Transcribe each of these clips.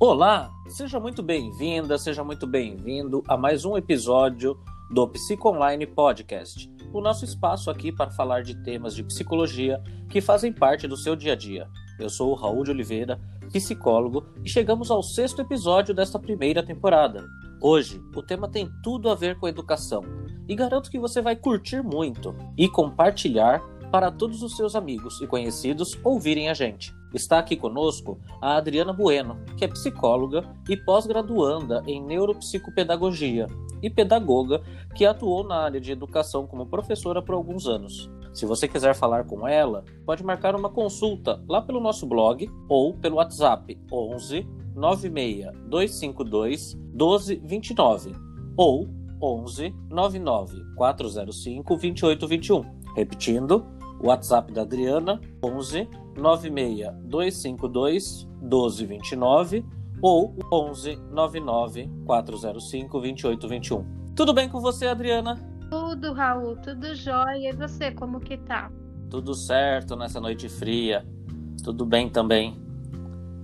Olá, seja muito bem-vinda, seja muito bem-vindo a mais um episódio do Psico Online Podcast, o nosso espaço aqui para falar de temas de psicologia que fazem parte do seu dia a dia. Eu sou o Raul de Oliveira, psicólogo, e chegamos ao sexto episódio desta primeira temporada. Hoje, o tema tem tudo a ver com educação e garanto que você vai curtir muito e compartilhar para todos os seus amigos e conhecidos ouvirem a gente. Está aqui conosco a Adriana Bueno, que é psicóloga e pós-graduanda em neuropsicopedagogia e pedagoga que atuou na área de educação como professora por alguns anos. Se você quiser falar com ela, pode marcar uma consulta lá pelo nosso blog ou pelo WhatsApp 11 96 252 1229 ou 11 99 405 2821. Repetindo, WhatsApp da Adriana 11 96 252 1229 ou 11 99 405 2821. Tudo bem com você, Adriana? Tudo, Raul, tudo jóia. E você, como que tá? Tudo certo nessa noite fria. Tudo bem também.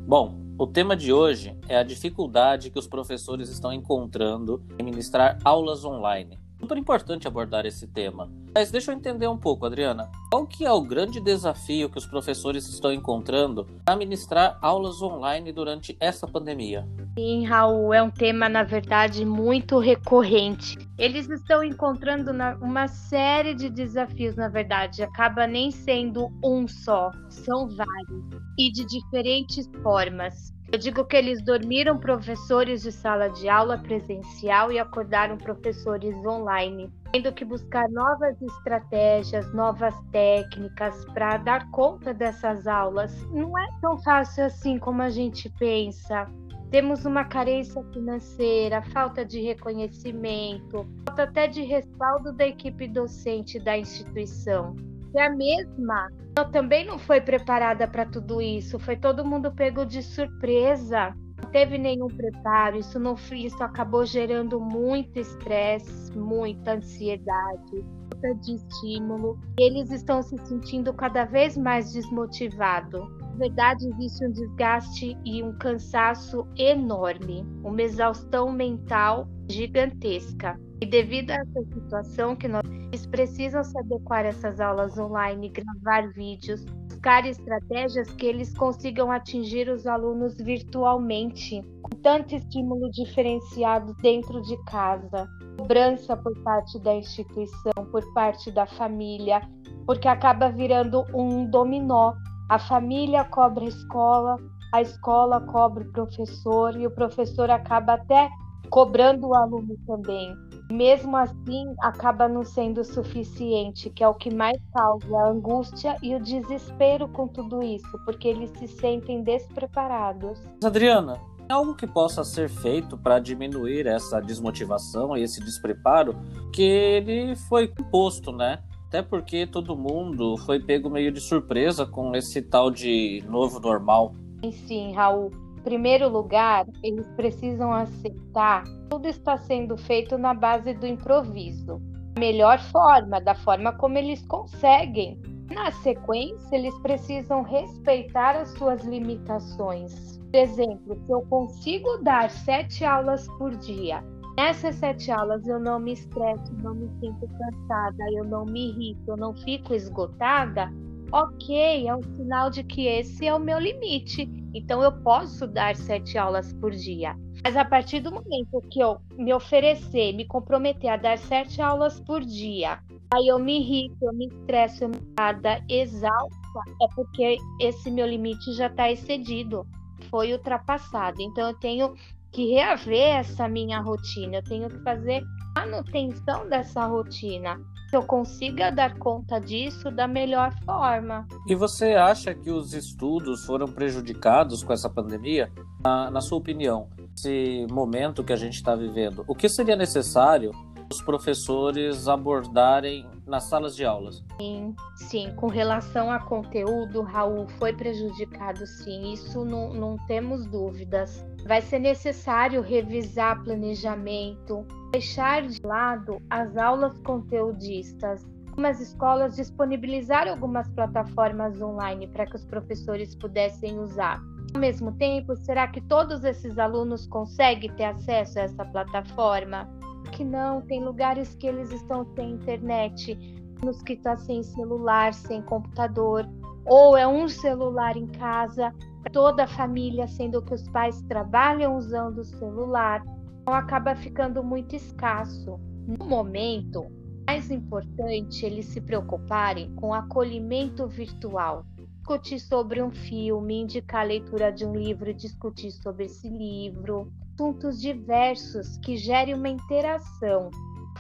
Bom, o tema de hoje é a dificuldade que os professores estão encontrando em ministrar aulas online super importante abordar esse tema. Mas deixa eu entender um pouco, Adriana. Qual que é o grande desafio que os professores estão encontrando para ministrar aulas online durante essa pandemia? Sim, Raul, é um tema, na verdade, muito recorrente. Eles estão encontrando uma série de desafios, na verdade. Acaba nem sendo um só, são vários. E de diferentes formas. Eu digo que eles dormiram professores de sala de aula presencial e acordaram professores online, tendo que buscar novas estratégias, novas técnicas para dar conta dessas aulas. Não é tão fácil assim como a gente pensa. Temos uma carência financeira, falta de reconhecimento, falta até de respaldo da equipe docente da instituição. E a mesma eu também não foi preparada para tudo isso. Foi todo mundo pego de surpresa. Não teve nenhum preparo. Isso não isso acabou gerando muito estresse, muita ansiedade, falta de estímulo. Eles estão se sentindo cada vez mais desmotivados. Verdade, existe um desgaste e um cansaço enorme, uma exaustão mental gigantesca. E devido a essa situação que nós eles precisam se adequar a essas aulas online, gravar vídeos, buscar estratégias que eles consigam atingir os alunos virtualmente, com tanto estímulo diferenciado dentro de casa, cobrança por parte da instituição, por parte da família, porque acaba virando um dominó. A família cobra a escola, a escola cobra o professor e o professor acaba até cobrando o aluno também mesmo assim acaba não sendo suficiente, que é o que mais causa a angústia e o desespero com tudo isso, porque eles se sentem despreparados. Adriana, algo que possa ser feito para diminuir essa desmotivação e esse despreparo que ele foi imposto, né? Até porque todo mundo foi pego meio de surpresa com esse tal de novo normal. Sim, Raul primeiro lugar, eles precisam aceitar tudo está sendo feito na base do improviso. Melhor forma, da forma como eles conseguem. Na sequência, eles precisam respeitar as suas limitações. Por exemplo, se eu consigo dar sete aulas por dia, nessas sete aulas eu não me estresso, não me sinto cansada, eu não me irrito, eu não fico esgotada, ok, é um sinal de que esse é o meu limite. Então eu posso dar sete aulas por dia. Mas a partir do momento que eu me oferecer, me comprometer a dar sete aulas por dia, aí eu me irrito, eu me estresso, eu me nada exausta, é porque esse meu limite já está excedido, foi ultrapassado. Então eu tenho que reaver essa minha rotina, eu tenho que fazer manutenção dessa rotina eu consiga dar conta disso da melhor forma. E você acha que os estudos foram prejudicados com essa pandemia? Na, na sua opinião, esse momento que a gente está vivendo, o que seria necessário os professores abordarem nas salas de aulas? Sim, sim. Com relação a conteúdo, Raul, foi prejudicado sim. Isso não, não temos dúvidas. Vai ser necessário revisar planejamento, deixar de lado as aulas conteudistas. Algumas escolas disponibilizaram algumas plataformas online para que os professores pudessem usar. Ao mesmo tempo, será que todos esses alunos conseguem ter acesso a essa plataforma? Que não, tem lugares que eles estão sem internet, nos que está sem celular, sem computador, ou é um celular em casa, toda a família, sendo que os pais trabalham usando o celular, então acaba ficando muito escasso. No momento, mais importante eles se preocuparem com acolhimento virtual. Discutir sobre um filme, indicar a leitura de um livro, discutir sobre esse livro, assuntos diversos que gerem uma interação,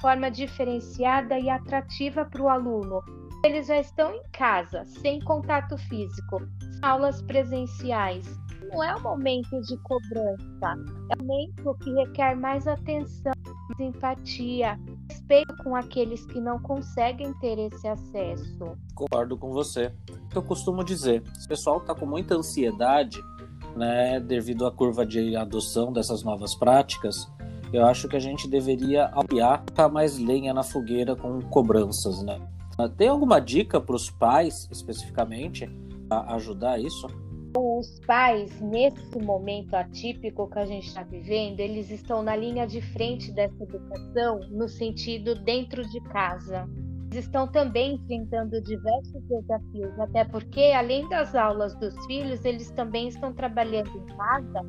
forma diferenciada e atrativa para o aluno. Eles já estão em casa, sem contato físico, aulas presenciais. Não é um momento de cobrança, é um momento que requer mais atenção, mais empatia, respeito com aqueles que não conseguem ter esse acesso. Concordo com você. Eu costumo dizer, o pessoal está com muita ansiedade, né, devido à curva de adoção dessas novas práticas. Eu acho que a gente deveria apoiar mais lenha na fogueira com cobranças, né? Tem alguma dica para os pais, especificamente, a ajudar isso? Os pais, nesse momento atípico que a gente está vivendo, eles estão na linha de frente dessa educação, no sentido dentro de casa. Estão também enfrentando diversos desafios, até porque, além das aulas dos filhos, eles também estão trabalhando em casa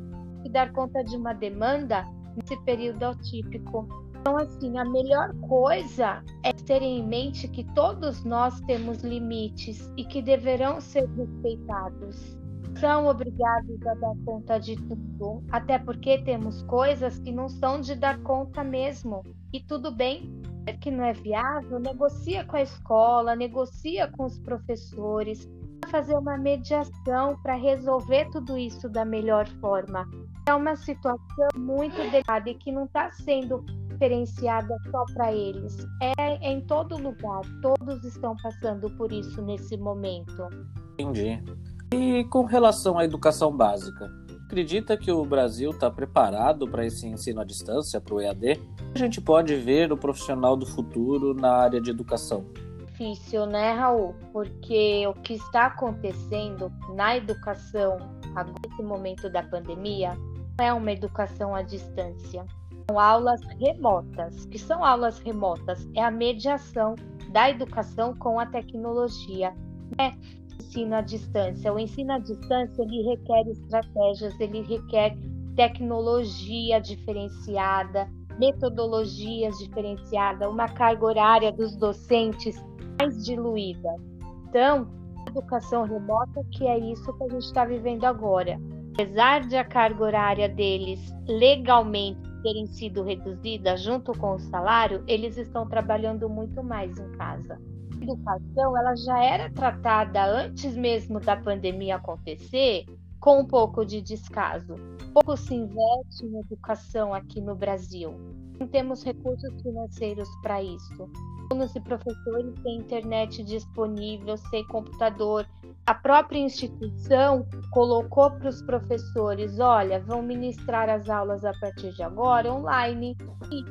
e dar conta de uma demanda nesse período atípico. Então, assim, a melhor coisa é ter em mente que todos nós temos limites e que deverão ser respeitados são obrigados a dar conta de tudo, até porque temos coisas que não são de dar conta mesmo. E tudo bem, que não é viável, negocia com a escola, negocia com os professores, fazer uma mediação para resolver tudo isso da melhor forma. É uma situação muito delicada e que não está sendo diferenciada só para eles. É em todo lugar, todos estão passando por isso nesse momento. Entendi. E com relação à educação básica, acredita que o Brasil está preparado para esse ensino à distância, para o EAD? A gente pode ver o profissional do futuro na área de educação? Difícil, né, Raul? Porque o que está acontecendo na educação agora, nesse momento da pandemia, é uma educação à distância. São aulas remotas. O que são aulas remotas? É a mediação da educação com a tecnologia. É ensino à distância. O ensino à distância ele requer estratégias, ele requer tecnologia diferenciada, metodologias diferenciadas, uma carga horária dos docentes mais diluída. Então, educação remota, que é isso que a gente está vivendo agora. Apesar de a carga horária deles legalmente terem sido reduzida junto com o salário, eles estão trabalhando muito mais em casa educação ela já era tratada antes mesmo da pandemia acontecer com um pouco de descaso. Pouco se investe em educação aqui no Brasil. Não temos recursos financeiros para isso. Alunos e professores têm internet disponível, sem computador. A própria instituição colocou para os professores: olha, vão ministrar as aulas a partir de agora online. E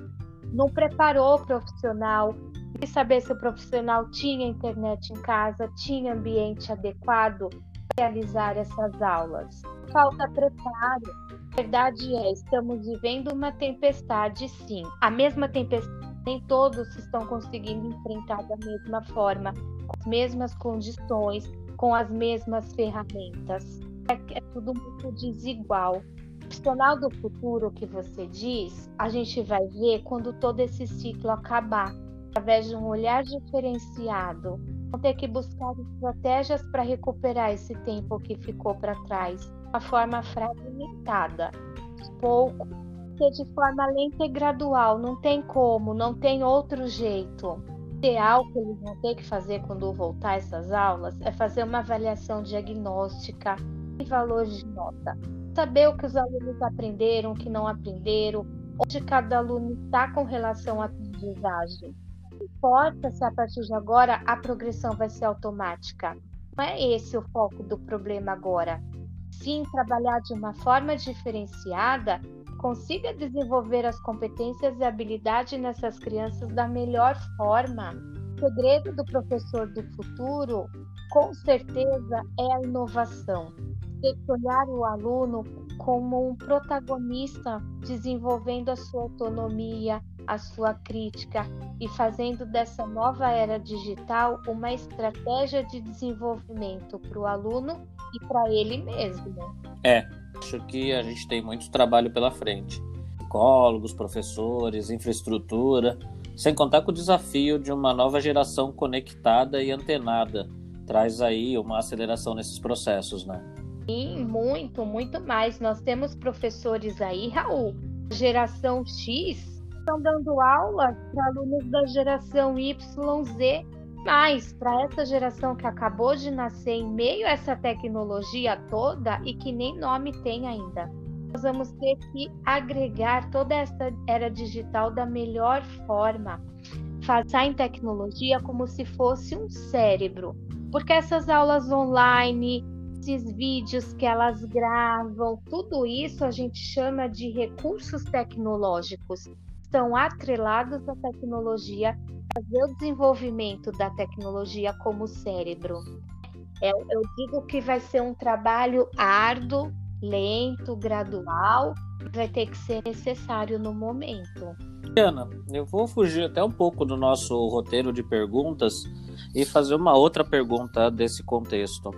não preparou o profissional e saber se o profissional tinha internet em casa, tinha ambiente adequado para realizar essas aulas. Falta preparo. A verdade é, estamos vivendo uma tempestade, sim. A mesma tempestade, nem todos estão conseguindo enfrentar da mesma forma, com as mesmas condições, com as mesmas ferramentas. É, é tudo muito desigual. O profissional do futuro que você diz, a gente vai ver quando todo esse ciclo acabar através de um olhar diferenciado, vão ter que buscar estratégias para recuperar esse tempo que ficou para trás, uma forma fragmentada, pouco, ser de forma lenta e gradual, não tem como, não tem outro jeito. O ideal que eles vão ter que fazer quando voltar essas aulas é fazer uma avaliação diagnóstica e valores de nota. Saber o que os alunos aprenderam, o que não aprenderam, onde cada aluno está com relação à aprendizagem importa se a partir de agora a progressão vai ser automática. Não é esse o foco do problema agora. Sim, trabalhar de uma forma diferenciada consiga desenvolver as competências e habilidades nessas crianças da melhor forma. O segredo do professor do futuro, com certeza, é a inovação. ter que olhar o aluno como um protagonista, desenvolvendo a sua autonomia, a sua crítica e fazendo dessa nova era digital uma estratégia de desenvolvimento para o aluno e para ele mesmo. É, acho que a gente tem muito trabalho pela frente. Psicólogos, professores, infraestrutura, sem contar com o desafio de uma nova geração conectada e antenada. Traz aí uma aceleração nesses processos, né? E muito, muito mais. Nós temos professores aí, Raul, geração X, estão dando aula para alunos da geração YZ, mas para essa geração que acabou de nascer em meio a essa tecnologia toda e que nem nome tem ainda. Nós vamos ter que agregar toda essa era digital da melhor forma, fazer em tecnologia como se fosse um cérebro, porque essas aulas online, esses vídeos que elas gravam, tudo isso a gente chama de recursos tecnológicos. Estão atrelados à tecnologia, fazer o desenvolvimento da tecnologia como cérebro. Eu, é, eu digo que vai ser um trabalho árduo, lento, gradual, vai ter que ser necessário no momento. Ana, eu vou fugir até um pouco do nosso roteiro de perguntas e fazer uma outra pergunta desse contexto.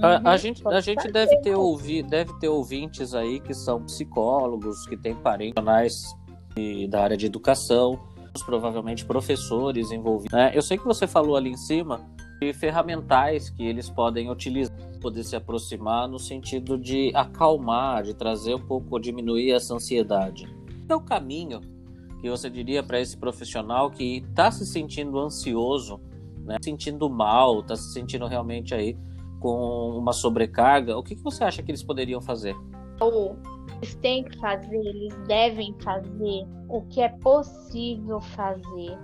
A, a, uhum. gente, a gente deve ter, ouvi, deve ter ouvintes aí que são psicólogos, que têm parentes da área de educação, provavelmente professores envolvidos. Né? Eu sei que você falou ali em cima de ferramentais que eles podem utilizar, poder se aproximar no sentido de acalmar, de trazer um pouco, diminuir essa ansiedade. É o caminho que você diria para esse profissional que está se sentindo ansioso, né? sentindo mal, está se sentindo realmente aí com uma sobrecarga, o que, que você acha que eles poderiam fazer? Eles têm que fazer, eles devem fazer o que é possível fazer,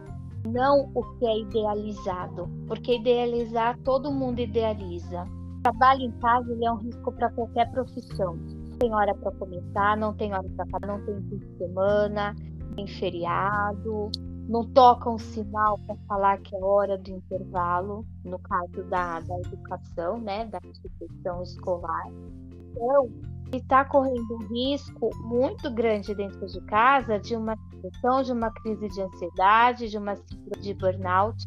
não o que é idealizado, porque idealizar todo mundo idealiza. Trabalho em casa é um risco para qualquer profissão. Não tem hora para começar, não tem hora para parar, não tem fim de semana, tem feriado, não toca um sinal para falar que é hora do intervalo, no caso da, da educação, né, da instituição escolar. Então, está correndo um risco muito grande dentro de casa de uma situação, de uma crise de ansiedade, de uma síndrome de burnout,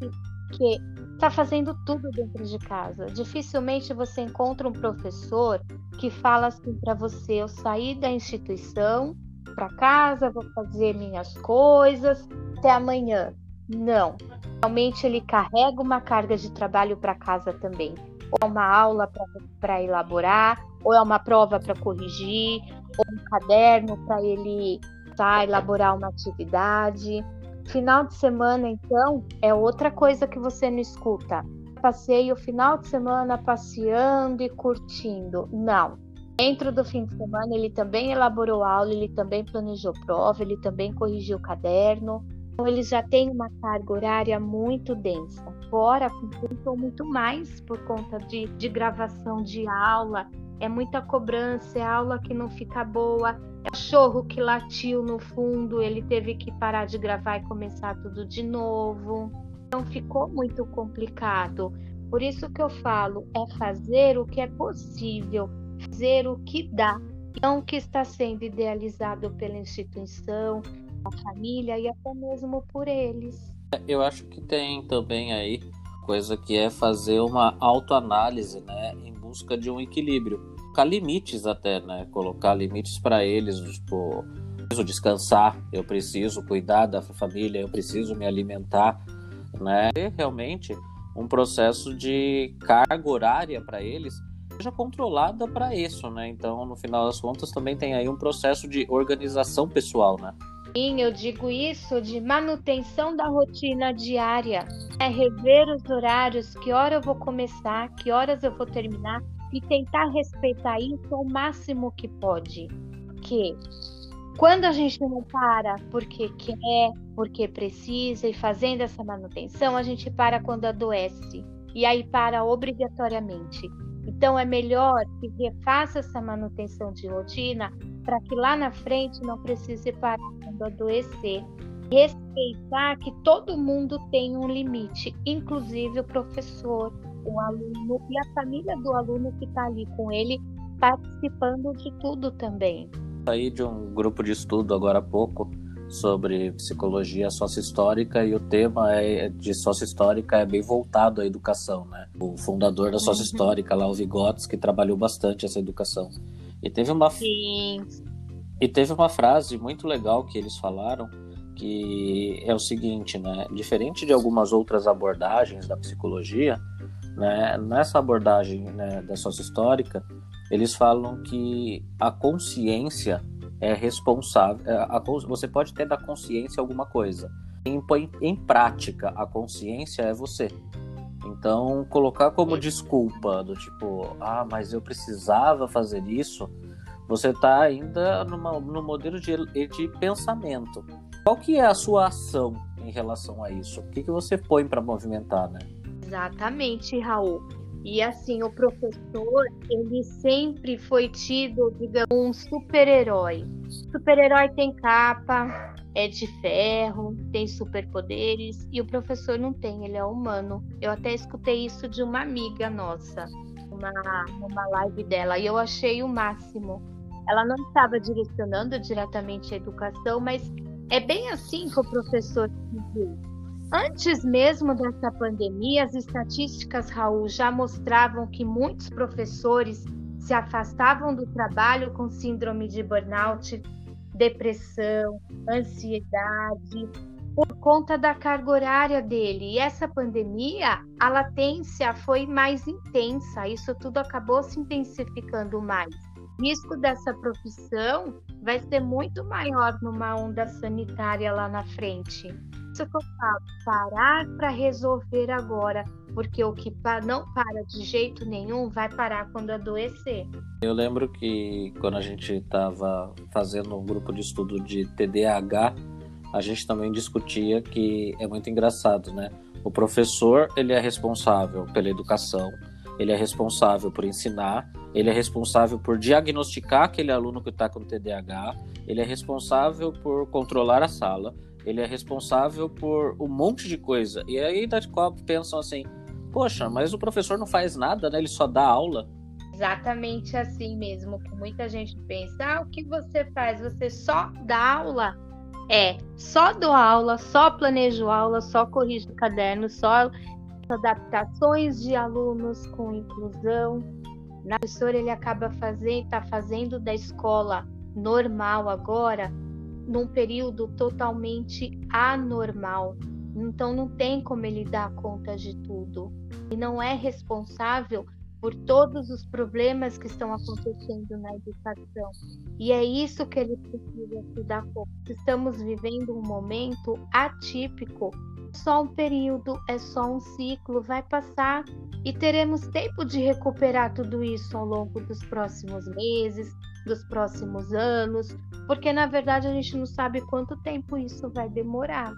que está fazendo tudo dentro de casa. Dificilmente você encontra um professor que fala assim para você: eu saí da instituição para casa, vou fazer minhas coisas, até amanhã. Não. Realmente ele carrega uma carga de trabalho para casa também. Ou é uma aula para elaborar, ou é uma prova para corrigir, ou um caderno para ele tá, elaborar uma atividade. Final de semana, então, é outra coisa que você não escuta. Passei o final de semana passeando e curtindo. Não. Dentro do fim de semana, ele também elaborou aula, ele também planejou prova, ele também corrigiu o caderno. Então, eles já têm uma carga horária muito densa. Fora, compensam muito mais por conta de, de gravação de aula. É muita cobrança, é aula que não fica boa, é cachorro que latiu no fundo, ele teve que parar de gravar e começar tudo de novo. Então ficou muito complicado. Por isso que eu falo, é fazer o que é possível, fazer o que dá, não que está sendo idealizado pela instituição, a família e até mesmo por eles. Eu acho que tem também aí coisa que é fazer uma autoanálise, né, em busca de um equilíbrio. Colocar limites até, né, colocar limites para eles, tipo, eu preciso descansar, eu preciso cuidar da família, eu preciso me alimentar, né? E realmente um processo de carga horária para eles seja controlada para isso, né? Então, no final das contas, também tem aí um processo de organização pessoal, né? Sim, eu digo isso de manutenção da rotina diária. É rever os horários, que hora eu vou começar, que horas eu vou terminar e tentar respeitar isso ao máximo que pode. Porque quando a gente não para porque quer, porque precisa e fazendo essa manutenção, a gente para quando adoece. E aí para obrigatoriamente. Então é melhor que refaça essa manutenção de rotina para que lá na frente não precise parar quando adoecer. Respeitar que todo mundo tem um limite, inclusive o professor, o aluno e a família do aluno que está ali com ele, participando de tudo também. Saí de um grupo de estudo agora há pouco sobre psicologia sócio-histórica e o tema é, de sócio-histórica é bem voltado à educação, né? O fundador da sócio-histórica, lá o Vygotsky, trabalhou bastante essa educação. E teve uma Sim. e teve uma frase muito legal que eles falaram que é o seguinte, né? Diferente de algumas outras abordagens da psicologia, né? Nessa abordagem né, da sócio-histórica, eles falam que a consciência é responsável. É, a, você pode ter da consciência alguma coisa. Em, em prática, a consciência é você. Então, colocar como desculpa do tipo, ah, mas eu precisava fazer isso, você está ainda numa, no modelo de, de pensamento. Qual que é a sua ação em relação a isso? O que, que você põe para movimentar, né? Exatamente, Raul. E assim, o professor, ele sempre foi tido, digamos, um super-herói. Super-herói tem capa, é de ferro, tem superpoderes, e o professor não tem, ele é humano. Eu até escutei isso de uma amiga nossa, uma, numa live dela, e eu achei o máximo. Ela não estava direcionando diretamente a educação, mas é bem assim que o professor se Antes mesmo dessa pandemia, as estatísticas, Raul, já mostravam que muitos professores se afastavam do trabalho com síndrome de burnout, depressão, ansiedade, por conta da carga horária dele. E essa pandemia, a latência foi mais intensa, isso tudo acabou se intensificando mais. O risco dessa profissão vai ser muito maior numa onda sanitária lá na frente isso que eu falo, parar para resolver agora, porque o que não para de jeito nenhum vai parar quando adoecer. Eu lembro que quando a gente estava fazendo um grupo de estudo de TDAH, a gente também discutia que é muito engraçado, né? O professor ele é responsável pela educação, ele é responsável por ensinar, ele é responsável por diagnosticar aquele aluno que está com TDAH, ele é responsável por controlar a sala, ele é responsável por um monte de coisa. E aí da Copa pensam assim: poxa, mas o professor não faz nada, né? Ele só dá aula. Exatamente assim mesmo, que muita gente pensa: ah, o que você faz? Você só dá aula? É, só dou aula, só planejo aula, só corrijo caderno, só adaptações de alunos com inclusão. O professor ele acaba fazendo, tá fazendo da escola normal agora num período totalmente anormal. Então não tem como ele dar conta de tudo. E não é responsável por todos os problemas que estão acontecendo na educação. E é isso que ele precisa se dar conta. Estamos vivendo um momento atípico. Só um período, é só um ciclo, vai passar e teremos tempo de recuperar tudo isso ao longo dos próximos meses, dos próximos anos, porque na verdade a gente não sabe quanto tempo isso vai demorar.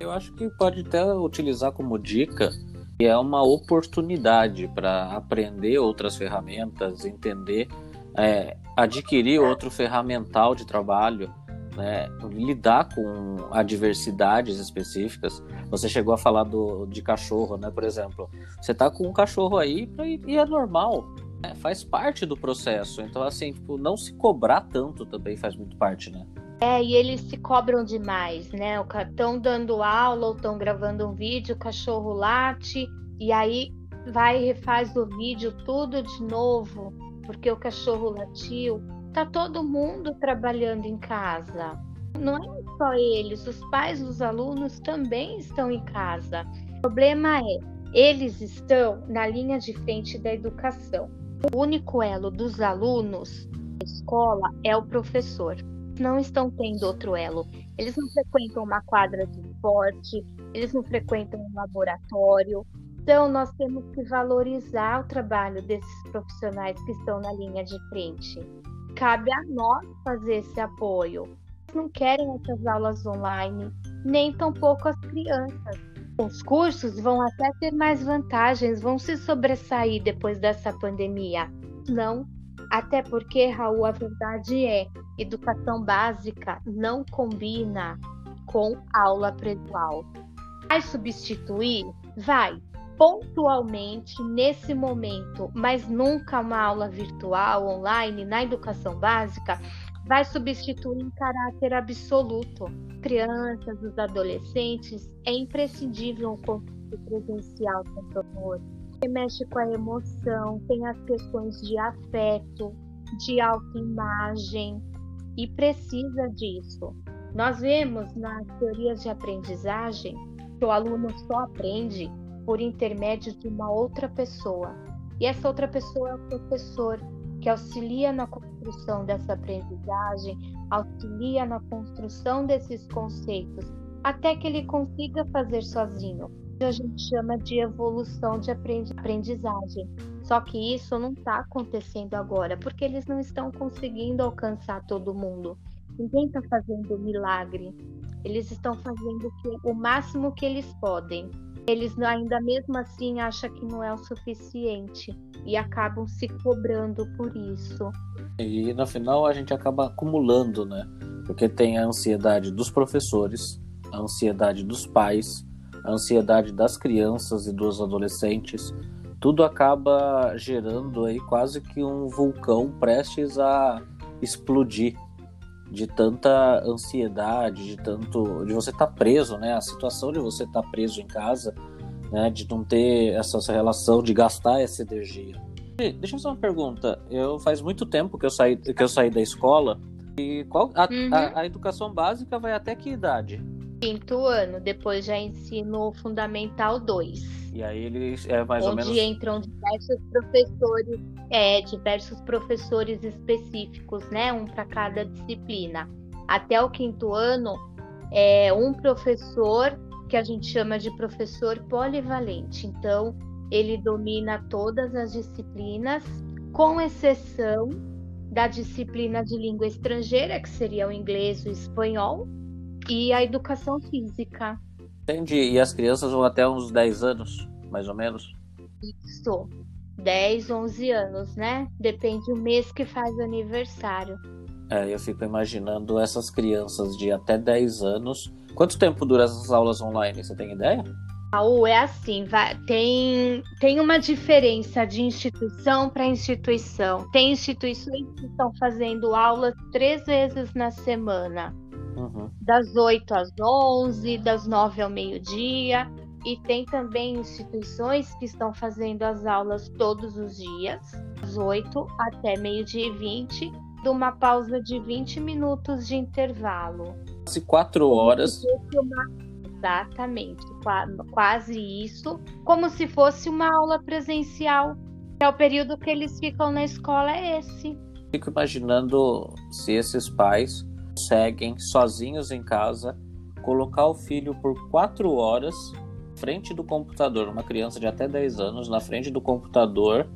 Eu acho que pode até utilizar como dica que é uma oportunidade para aprender outras ferramentas, entender, é, adquirir outro ferramental de trabalho, né, lidar com adversidades específicas. Você chegou a falar do, de cachorro, né? Por exemplo, você tá com um cachorro aí e é normal é, faz parte do processo. Então, assim, tipo, não se cobrar tanto também faz muito parte, né? É, e eles se cobram demais, né? Estão dando aula ou estão gravando um vídeo, o cachorro late, e aí vai e refaz o vídeo tudo de novo, porque o cachorro latiu. Tá todo mundo trabalhando em casa. Não é só eles, os pais dos alunos também estão em casa. O problema é, eles estão na linha de frente da educação. O único elo dos alunos da escola é o professor. Não estão tendo outro elo. Eles não frequentam uma quadra de esporte, eles não frequentam um laboratório. Então, nós temos que valorizar o trabalho desses profissionais que estão na linha de frente. Cabe a nós fazer esse apoio. Eles não querem essas aulas online, nem tampouco as crianças os cursos vão até ter mais vantagens, vão se sobressair depois dessa pandemia. Não, até porque, Raul, a verdade é, educação básica não combina com aula presencial. Vai substituir? Vai. pontualmente nesse momento, mas nunca uma aula virtual, online, na educação básica, vai substituir em caráter absoluto. Crianças, os adolescentes, é imprescindível o contato presencial com o professor. Que mexe com a emoção, tem as questões de afeto, de autoimagem e precisa disso. Nós vemos nas teorias de aprendizagem que o aluno só aprende por intermédio de uma outra pessoa. E essa outra pessoa é o professor, que auxilia na construção dessa aprendizagem, auxilia na construção desses conceitos, até que ele consiga fazer sozinho. A gente chama de evolução de aprendizagem. Só que isso não está acontecendo agora, porque eles não estão conseguindo alcançar todo mundo. Ninguém está fazendo milagre. Eles estão fazendo o máximo que eles podem eles ainda mesmo assim acham que não é o suficiente e acabam se cobrando por isso. E no final a gente acaba acumulando, né? Porque tem a ansiedade dos professores, a ansiedade dos pais, a ansiedade das crianças e dos adolescentes. Tudo acaba gerando aí quase que um vulcão prestes a explodir de tanta ansiedade, de tanto de você estar tá preso, né? A situação de você estar tá preso em casa, né? De não ter essa, essa relação de gastar essa energia. E, deixa eu fazer uma pergunta. Eu faz muito tempo que eu saí que eu saí da escola e qual a, uhum. a, a educação básica vai até que idade? Quinto ano, depois já ensino fundamental 2. E aí eles é mais onde ou menos onde entram diversos professores, é, diversos professores específicos, né, um para cada disciplina. Até o quinto ano é um professor que a gente chama de professor polivalente. Então, ele domina todas as disciplinas, com exceção da disciplina de língua estrangeira, que seria o inglês e o espanhol, e a educação física. Entendi. E as crianças vão até uns 10 anos, mais ou menos? Isso. 10, 11 anos, né? Depende do mês que faz aniversário. É, eu fico imaginando essas crianças de até 10 anos. Quanto tempo duram essas aulas online? Você tem ideia? Raul, é assim, vai, tem, tem uma diferença de instituição para instituição. Tem instituições que estão fazendo aulas três vezes na semana. Uhum. Das 8 às 11, das 9 ao meio-dia. E tem também instituições que estão fazendo as aulas todos os dias, das 8 até meio-dia e 20, de uma pausa de 20 minutos de intervalo. Quase 4 horas. Uma... Exatamente, quase isso, como se fosse uma aula presencial. É o período que eles ficam na escola é esse. Fico imaginando se esses pais conseguem, sozinhos em casa, colocar o filho por quatro horas frente do computador, uma criança de até 10 anos na frente do computador,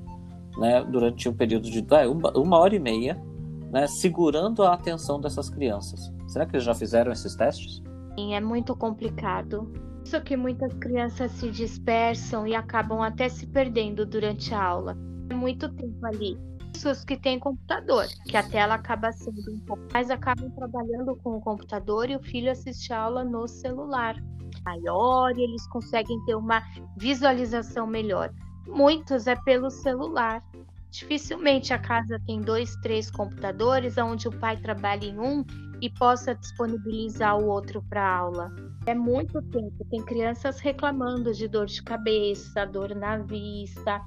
né, durante um período de uma, uma hora e meia, né, segurando a atenção dessas crianças. Será que eles já fizeram esses testes? Sim, é muito complicado. Isso que muitas crianças se dispersam e acabam até se perdendo durante a aula. É muito tempo ali pessoas que têm computador, que a tela acaba sendo um pouco mais, acabam trabalhando com o computador e o filho assiste a aula no celular maior e eles conseguem ter uma visualização melhor. Muitos é pelo celular. Dificilmente a casa tem dois, três computadores, onde o pai trabalha em um e possa disponibilizar o outro para aula. É muito tempo. Tem crianças reclamando de dor de cabeça, dor na vista,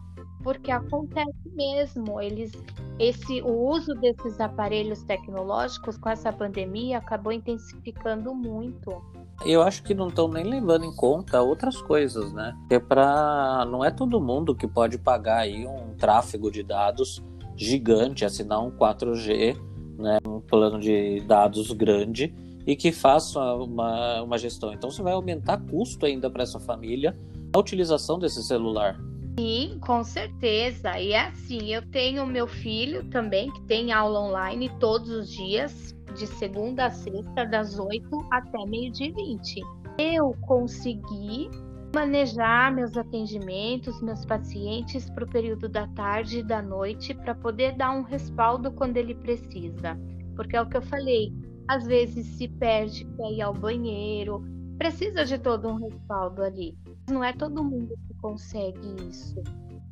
porque acontece mesmo. Eles, esse, o uso desses aparelhos tecnológicos com essa pandemia acabou intensificando muito. Eu acho que não estão nem levando em conta outras coisas, né? Porque para não é todo mundo que pode pagar aí um tráfego de dados gigante, assinar um 4G, né? Um plano de dados grande e que faça uma, uma gestão. Então você vai aumentar custo ainda para essa família a utilização desse celular. Sim, com certeza. E é assim, eu tenho meu filho também, que tem aula online todos os dias, de segunda a sexta, das 8 até meio-dia e 20. Eu consegui manejar meus atendimentos, meus pacientes para o período da tarde e da noite, para poder dar um respaldo quando ele precisa. Porque é o que eu falei, às vezes se perde para ir ao banheiro, precisa de todo um respaldo ali. Não é todo mundo que consegue isso.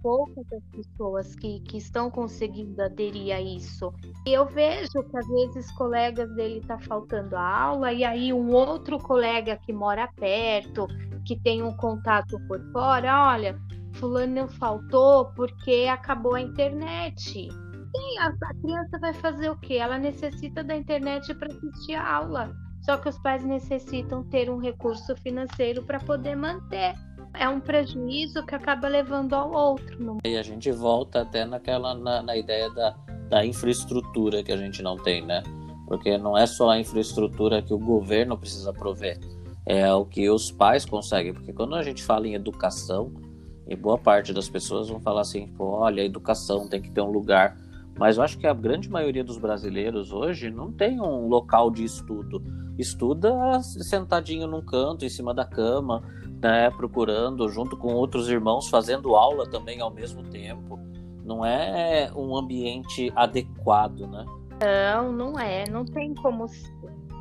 Poucas as pessoas que, que estão conseguindo aderir a isso. E eu vejo que às vezes colegas dele tá faltando a aula e aí um outro colega que mora perto, que tem um contato por fora, olha, fulano faltou porque acabou a internet. E a, a criança vai fazer o quê? Ela necessita da internet para assistir a aula. Só que os pais necessitam ter um recurso financeiro para poder manter. É um prejuízo que acaba levando ao outro. E a gente volta até naquela na, na ideia da, da infraestrutura que a gente não tem, né? Porque não é só a infraestrutura que o governo precisa prover, é o que os pais conseguem. Porque quando a gente fala em educação, e boa parte das pessoas vão falar assim, olha, a educação tem que ter um lugar. Mas eu acho que a grande maioria dos brasileiros hoje não tem um local de estudo. Estuda sentadinho num canto, em cima da cama, né, procurando, junto com outros irmãos, fazendo aula também ao mesmo tempo. Não é um ambiente adequado, né? Não, não é. Não tem como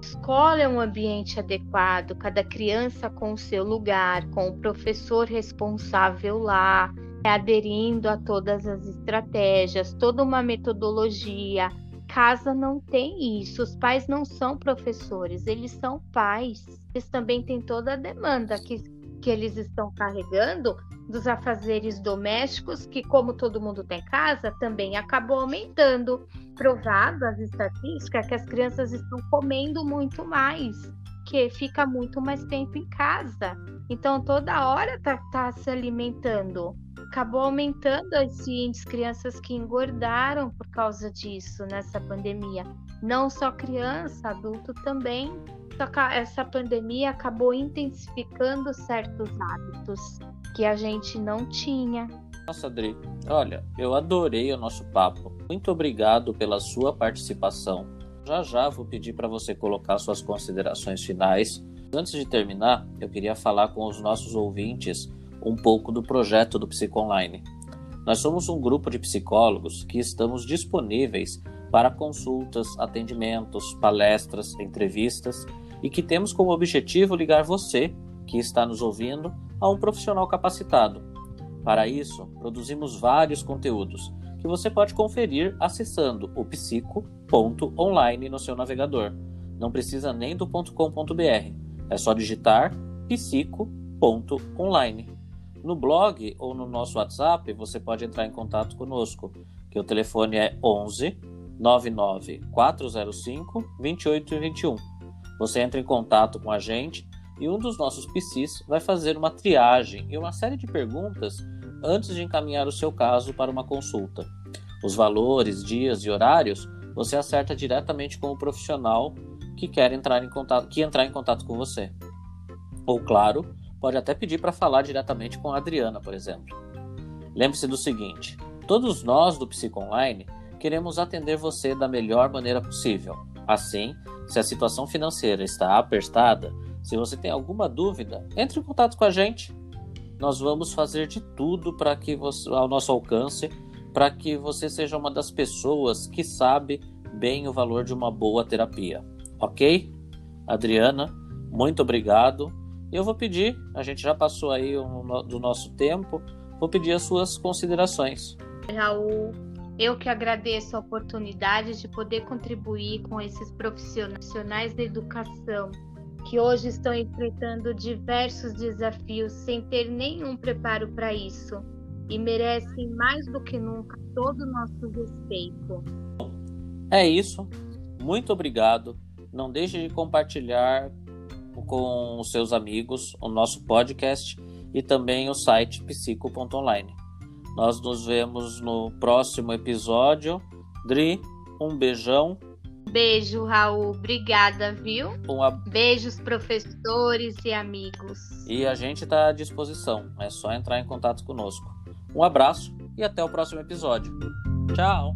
escola é um ambiente adequado, cada criança com o seu lugar, com o professor responsável lá, aderindo a todas as estratégias, toda uma metodologia. Casa não tem isso, os pais não são professores, eles são pais. Eles também têm toda a demanda que, que eles estão carregando dos afazeres domésticos, que, como todo mundo tem casa, também acabou aumentando. Provado as estatísticas que as crianças estão comendo muito mais, que fica muito mais tempo em casa. Então, toda hora tá, tá se alimentando. Acabou aumentando esse índice crianças que engordaram por causa disso nessa pandemia. Não só criança, adulto também. Só que essa pandemia acabou intensificando certos hábitos que a gente não tinha. Nossa, Adri, olha, eu adorei o nosso papo. Muito obrigado pela sua participação. Já já vou pedir para você colocar suas considerações finais. Antes de terminar, eu queria falar com os nossos ouvintes um pouco do projeto do Psico Online. Nós somos um grupo de psicólogos que estamos disponíveis para consultas, atendimentos, palestras, entrevistas e que temos como objetivo ligar você, que está nos ouvindo, a um profissional capacitado. Para isso, produzimos vários conteúdos que você pode conferir acessando o psico.online no seu navegador. Não precisa nem do .com.br, é só digitar psico.online. No blog ou no nosso WhatsApp você pode entrar em contato conosco, que o telefone é 11 99 405 2821. Você entra em contato com a gente e um dos nossos PCs vai fazer uma triagem e uma série de perguntas antes de encaminhar o seu caso para uma consulta. Os valores, dias e horários você acerta diretamente com o profissional que quer entrar em contato, que entrar em contato com você. Ou claro, pode até pedir para falar diretamente com a Adriana, por exemplo. Lembre-se do seguinte: todos nós do Psico Online queremos atender você da melhor maneira possível. Assim, se a situação financeira está apertada, se você tem alguma dúvida, entre em contato com a gente. Nós vamos fazer de tudo para que você, ao nosso alcance, para que você seja uma das pessoas que sabe bem o valor de uma boa terapia. Ok? Adriana, muito obrigado. Eu vou pedir, a gente já passou aí do nosso tempo, vou pedir as suas considerações. Raul, eu que agradeço a oportunidade de poder contribuir com esses profissionais da educação que hoje estão enfrentando diversos desafios sem ter nenhum preparo para isso e merecem mais do que nunca todo o nosso respeito. É isso. Muito obrigado. Não deixe de compartilhar com os seus amigos o nosso podcast e também o site psico.online. Nós nos vemos no próximo episódio. Dri, um beijão Beijo, Raul. Obrigada, viu? Um ab... Beijos, professores e amigos. E a gente está à disposição. É só entrar em contato conosco. Um abraço e até o próximo episódio. Tchau!